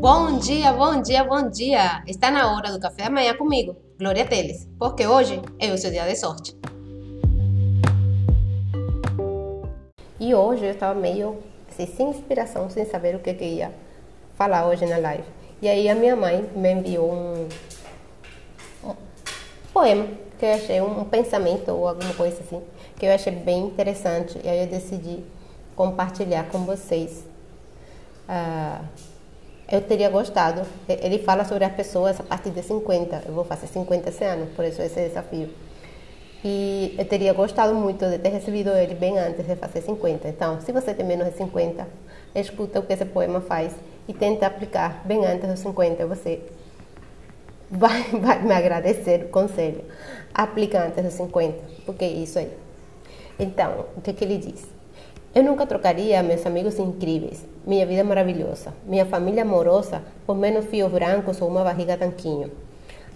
Bom dia, bom dia, bom dia! Está na hora do café da manhã comigo, Glória Teles, porque hoje é o seu dia de sorte. E hoje eu estava meio assim, sem inspiração, sem saber o que, que ia falar hoje na live. E aí a minha mãe me enviou um, um poema que eu achei um pensamento ou alguma coisa assim, que eu achei bem interessante. E aí eu decidi compartilhar com vocês. Ah, eu teria gostado. Ele fala sobre as pessoas a partir de 50. Eu vou fazer 50 esse ano, por isso esse desafio. E eu teria gostado muito de ter recebido ele bem antes de fazer 50. Então, se você tem menos de 50, escuta o que esse poema faz e tenta aplicar bem antes dos 50. Você vai, vai me agradecer o conselho. Aplica antes dos 50, porque é isso aí. Então, o que, que ele diz? Eu nunca trocaria meus amigos incríveis, minha vida maravilhosa, minha família amorosa por menos fios brancos ou uma barriga tanquinho.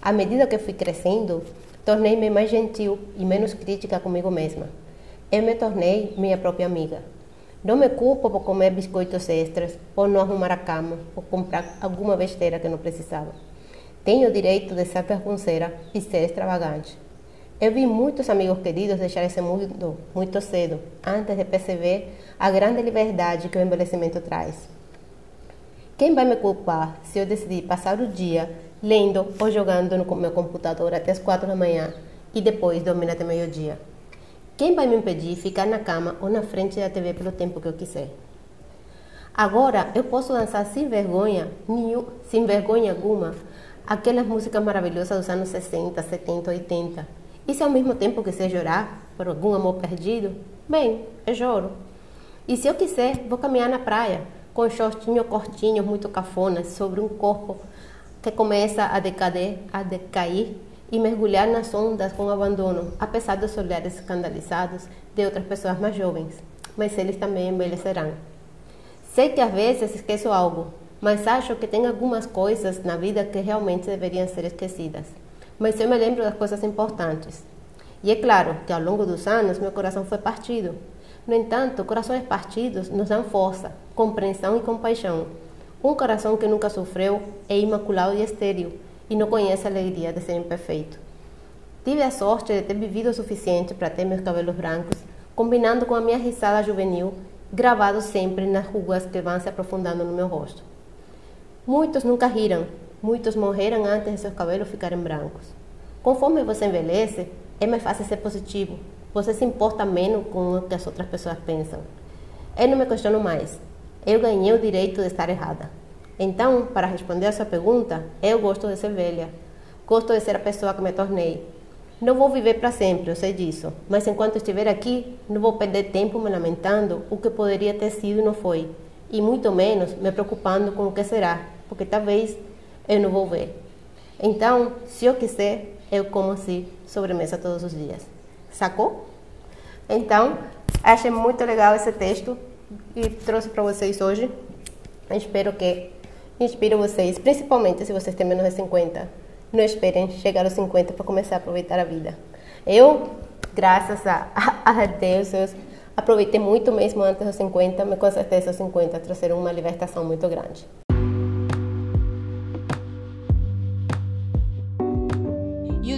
À medida que fui crescendo, tornei-me mais gentil e menos crítica comigo mesma. Eu me tornei minha própria amiga. Não me culpo por comer biscoitos extras, por não arrumar a cama, por comprar alguma besteira que não precisava. Tenho o direito de ser vergonceira e ser extravagante. Eu vi muitos amigos queridos deixar esse mundo muito cedo, antes de perceber a grande liberdade que o envelhecimento traz. Quem vai me culpar se eu decidir passar o dia lendo ou jogando no meu computador até as quatro da manhã e depois dormir até meio-dia? Quem vai me impedir ficar na cama ou na frente da TV pelo tempo que eu quiser? Agora eu posso dançar sem vergonha, sem vergonha alguma, aquelas músicas maravilhosas dos anos 60, 70, 80 e se ao mesmo tempo quiser chorar por algum amor perdido, bem, eu choro. E se eu quiser, vou caminhar na praia, com shortinhos cortinhos muito cafonas sobre um corpo que começa a decader, a decair e mergulhar nas ondas com abandono, apesar dos olhares escandalizados de outras pessoas mais jovens. Mas eles também envelhecerão. Sei que às vezes esqueço algo, mas acho que tem algumas coisas na vida que realmente deveriam ser esquecidas mas eu me lembro das coisas importantes. E é claro que ao longo dos anos meu coração foi partido. No entanto, corações partidos nos dão força, compreensão e compaixão. Um coração que nunca sofreu é imaculado e estéril e não conhece a alegria de ser imperfeito. Tive a sorte de ter vivido o suficiente para ter meus cabelos brancos, combinando com a minha risada juvenil, gravado sempre nas rugas que vão se aprofundando no meu rosto. Muitos nunca riram, Muitos morreram antes de seus cabelos ficarem brancos. Conforme você envelhece, é mais fácil ser positivo. Você se importa menos com o que as outras pessoas pensam. Eu não me questiono mais. Eu ganhei o direito de estar errada. Então, para responder a sua pergunta, eu gosto de ser velha. Gosto de ser a pessoa que me tornei. Não vou viver para sempre, eu sei disso. Mas enquanto estiver aqui, não vou perder tempo me lamentando o que poderia ter sido e não foi. E muito menos me preocupando com o que será, porque talvez eu não vou ver. Então, se eu quiser, eu como assim sobremesa todos os dias. Sacou? Então, achei muito legal esse texto e trouxe para vocês hoje. espero que inspire vocês, principalmente se vocês têm menos de 50. Não esperem chegar aos 50 para começar a aproveitar a vida. Eu, graças a, a Deus, eu aproveitei muito mesmo antes dos 50, mas com certeza os 50 trouxeram uma libertação muito grande.